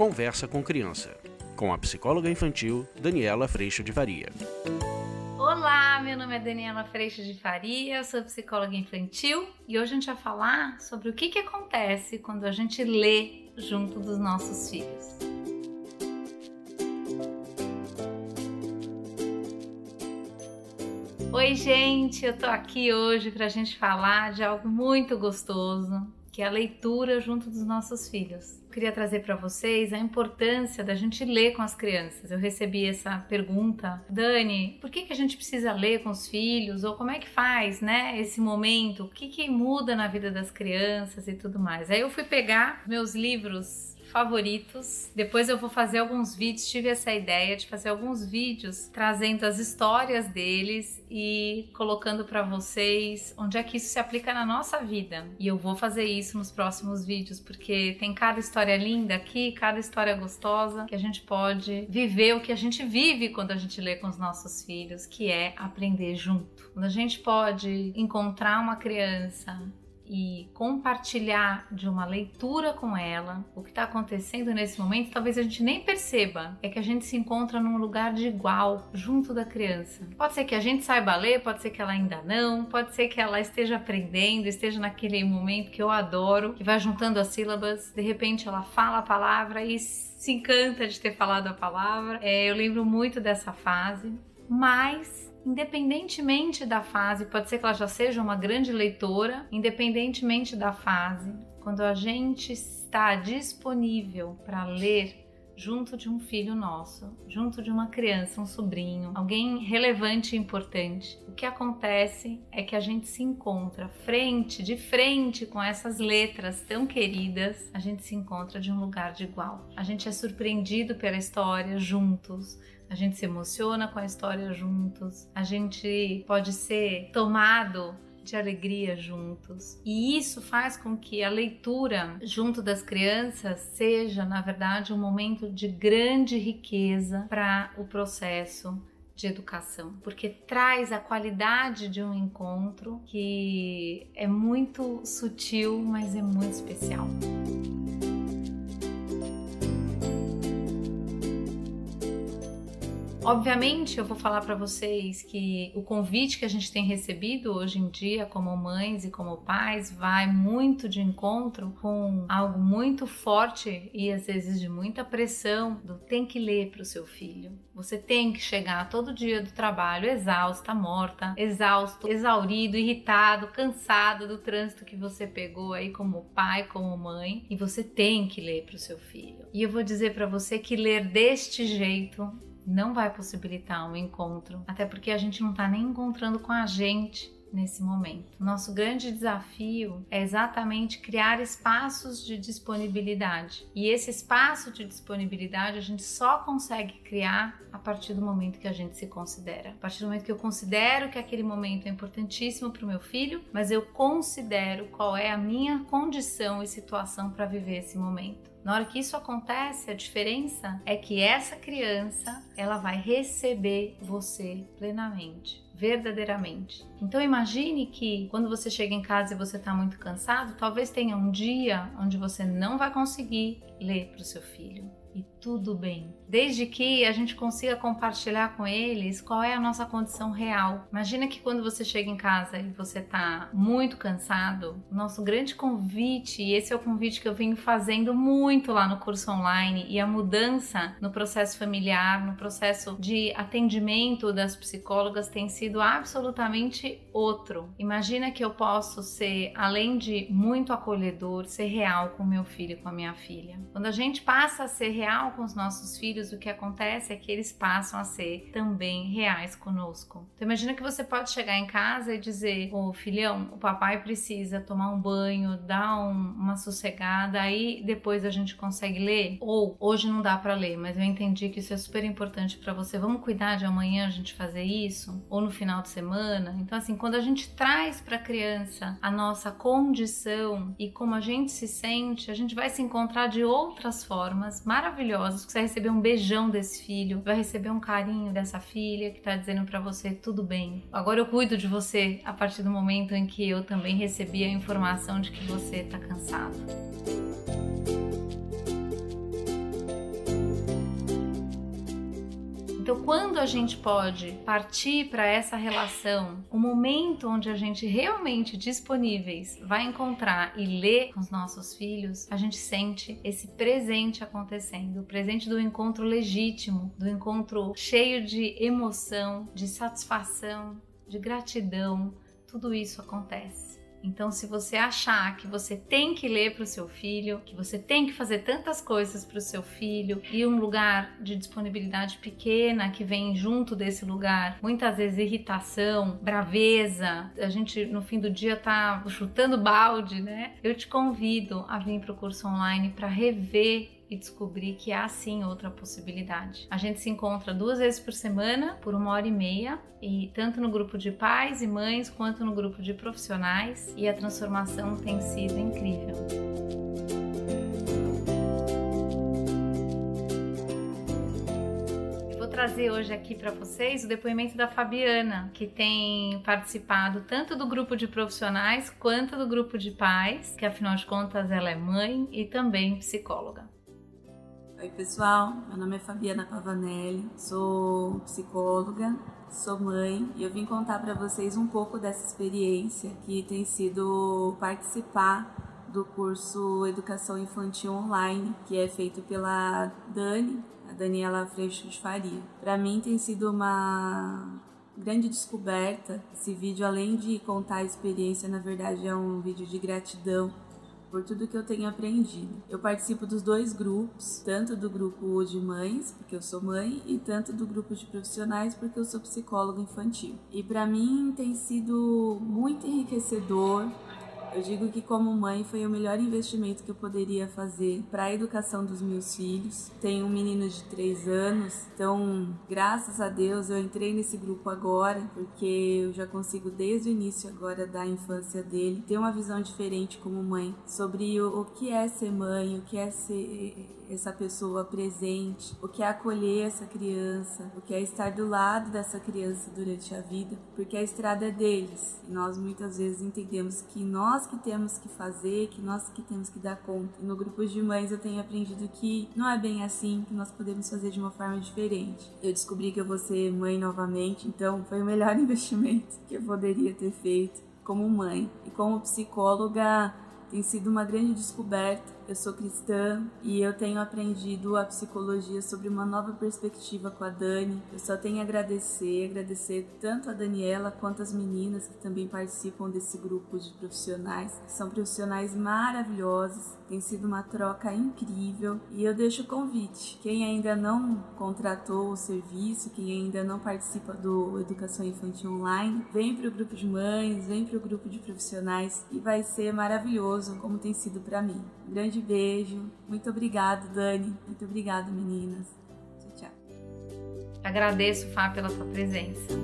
Conversa com Criança, com a psicóloga infantil Daniela Freixo de Faria. Olá, meu nome é Daniela Freixo de Faria, sou psicóloga infantil e hoje a gente vai falar sobre o que, que acontece quando a gente lê junto dos nossos filhos. Oi, gente, eu tô aqui hoje para a gente falar de algo muito gostoso, que é a leitura junto dos nossos filhos. Eu queria trazer para vocês a importância da gente ler com as crianças. Eu recebi essa pergunta, Dani, por que, que a gente precisa ler com os filhos? Ou como é que faz, né, esse momento? O que, que muda na vida das crianças e tudo mais? Aí eu fui pegar meus livros favoritos. Depois eu vou fazer alguns vídeos, tive essa ideia de fazer alguns vídeos trazendo as histórias deles e colocando para vocês onde é que isso se aplica na nossa vida. E eu vou fazer isso nos próximos vídeos, porque tem cada história linda aqui, cada história gostosa que a gente pode viver o que a gente vive quando a gente lê com os nossos filhos, que é aprender junto. Quando a gente pode encontrar uma criança e compartilhar de uma leitura com ela o que está acontecendo nesse momento, talvez a gente nem perceba. É que a gente se encontra num lugar de igual, junto da criança. Pode ser que a gente saiba ler, pode ser que ela ainda não, pode ser que ela esteja aprendendo, esteja naquele momento que eu adoro, que vai juntando as sílabas, de repente ela fala a palavra e se encanta de ter falado a palavra. É, eu lembro muito dessa fase, mas independentemente da fase, pode ser que ela já seja uma grande leitora, independentemente da fase, quando a gente está disponível para ler junto de um filho nosso, junto de uma criança, um sobrinho, alguém relevante e importante. O que acontece é que a gente se encontra frente, de frente com essas letras tão queridas, a gente se encontra de um lugar de igual. A gente é surpreendido pela história juntos, a gente se emociona com a história juntos, a gente pode ser tomado de alegria juntos. E isso faz com que a leitura junto das crianças seja, na verdade, um momento de grande riqueza para o processo de educação, porque traz a qualidade de um encontro que é muito sutil, mas é muito especial. Obviamente, eu vou falar para vocês que o convite que a gente tem recebido hoje em dia, como mães e como pais, vai muito de encontro com algo muito forte e às vezes de muita pressão do tem que ler para o seu filho. Você tem que chegar todo dia do trabalho exausta, morta, exausto, exaurido, irritado, cansado do trânsito que você pegou aí como pai, como mãe, e você tem que ler para o seu filho. E eu vou dizer para você que ler deste jeito não vai possibilitar um encontro, até porque a gente não está nem encontrando com a gente nesse momento. Nosso grande desafio é exatamente criar espaços de disponibilidade. E esse espaço de disponibilidade a gente só consegue criar a partir do momento que a gente se considera. A partir do momento que eu considero que aquele momento é importantíssimo para o meu filho, mas eu considero qual é a minha condição e situação para viver esse momento. Na hora que isso acontece, a diferença é que essa criança, ela vai receber você plenamente, verdadeiramente. Então imagine que quando você chega em casa e você está muito cansado, talvez tenha um dia onde você não vai conseguir ler para o seu filho e tudo bem, desde que a gente consiga compartilhar com eles qual é a nossa condição real. Imagina que quando você chega em casa e você tá muito cansado, nosso grande convite, e esse é o convite que eu venho fazendo muito lá no curso online, e a mudança no processo familiar, no processo de atendimento das psicólogas tem sido absolutamente outro. Imagina que eu posso ser, além de muito acolhedor, ser real com meu filho e com a minha filha. Quando a gente passa a ser real com os nossos filhos, o que acontece é que eles passam a ser também reais conosco. Então imagina que você pode chegar em casa e dizer: "Ô, oh, filhão, o papai precisa tomar um banho, dar um, uma sossegada, aí depois a gente consegue ler". Ou hoje não dá para ler, mas eu entendi que isso é super importante para você. Vamos cuidar de amanhã a gente fazer isso ou no final de semana. Então assim, quando a gente traz para a criança a nossa condição e como a gente se sente, a gente vai se encontrar de outras formas maravilhosas. Você vai receber um beijão desse filho, vai receber um carinho dessa filha que tá dizendo para você tudo bem. Agora eu cuido de você a partir do momento em que eu também recebi a informação de que você tá cansado. Então, quando a gente pode partir para essa relação, o momento onde a gente realmente disponíveis vai encontrar e ler com os nossos filhos, a gente sente esse presente acontecendo, o presente do encontro legítimo, do encontro cheio de emoção, de satisfação, de gratidão, tudo isso acontece. Então, se você achar que você tem que ler para o seu filho, que você tem que fazer tantas coisas para o seu filho e um lugar de disponibilidade pequena que vem junto desse lugar, muitas vezes irritação, braveza, a gente no fim do dia tá chutando balde, né? Eu te convido a vir para o curso online para rever e descobrir que há sim outra possibilidade. A gente se encontra duas vezes por semana, por uma hora e meia, e tanto no grupo de pais e mães quanto no grupo de profissionais, e a transformação tem sido incrível. trazer hoje aqui para vocês o depoimento da Fabiana, que tem participado tanto do grupo de profissionais quanto do grupo de pais, que afinal de contas ela é mãe e também psicóloga. Oi, pessoal. Meu nome é Fabiana Pavanelli, sou psicóloga, sou mãe e eu vim contar para vocês um pouco dessa experiência que tem sido participar do curso Educação Infantil Online, que é feito pela Dani, a Daniela Freixo de Faria. Para mim tem sido uma grande descoberta. Esse vídeo, além de contar a experiência, na verdade é um vídeo de gratidão por tudo que eu tenho aprendido. Eu participo dos dois grupos, tanto do grupo de mães, porque eu sou mãe, e tanto do grupo de profissionais, porque eu sou psicóloga infantil. E para mim tem sido muito enriquecedor eu digo que como mãe foi o melhor investimento que eu poderia fazer para a educação dos meus filhos. Tenho um menino de 3 anos, então graças a Deus eu entrei nesse grupo agora, porque eu já consigo desde o início agora da infância dele ter uma visão diferente como mãe sobre o, o que é ser mãe, o que é ser essa pessoa presente, o que é acolher essa criança, o que é estar do lado dessa criança durante a vida, porque a estrada é deles. Nós muitas vezes entendemos que nós que temos que fazer, que nós que temos que dar conta. E no grupo de mães eu tenho aprendido que não é bem assim, que nós podemos fazer de uma forma diferente. Eu descobri que eu vou ser mãe novamente, então foi o melhor investimento que eu poderia ter feito como mãe. E como psicóloga, tem sido uma grande descoberta eu sou cristã e eu tenho aprendido a psicologia sobre uma nova perspectiva com a Dani. Eu só tenho a agradecer, agradecer tanto a Daniela quanto as meninas que também participam desse grupo de profissionais. São profissionais maravilhosos, tem sido uma troca incrível e eu deixo o convite. Quem ainda não contratou o serviço, quem ainda não participa do Educação Infantil Online, vem para o grupo de mães, vem para o grupo de profissionais e vai ser maravilhoso como tem sido para mim. Grande grande beijo. Muito obrigado, Dani. Muito obrigado, meninas. Tchau, tchau. Agradeço, Fá, pela tua presença.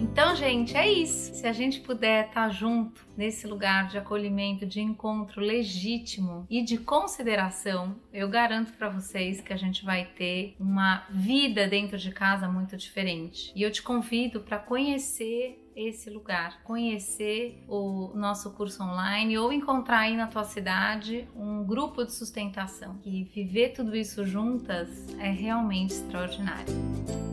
Então, gente, é isso. Se a gente puder estar junto nesse lugar de acolhimento, de encontro legítimo e de consideração, eu garanto para vocês que a gente vai ter uma vida dentro de casa muito diferente. E eu te convido para conhecer esse lugar, conhecer o nosso curso online ou encontrar aí na tua cidade um grupo de sustentação. E viver tudo isso juntas é realmente extraordinário.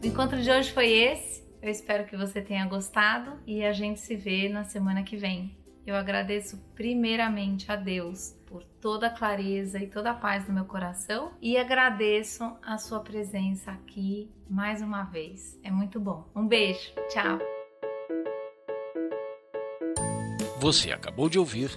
O encontro de hoje foi esse. Eu espero que você tenha gostado e a gente se vê na semana que vem. Eu agradeço primeiramente a Deus por toda a clareza e toda a paz no meu coração e agradeço a sua presença aqui mais uma vez. É muito bom. Um beijo. Tchau. Você acabou de ouvir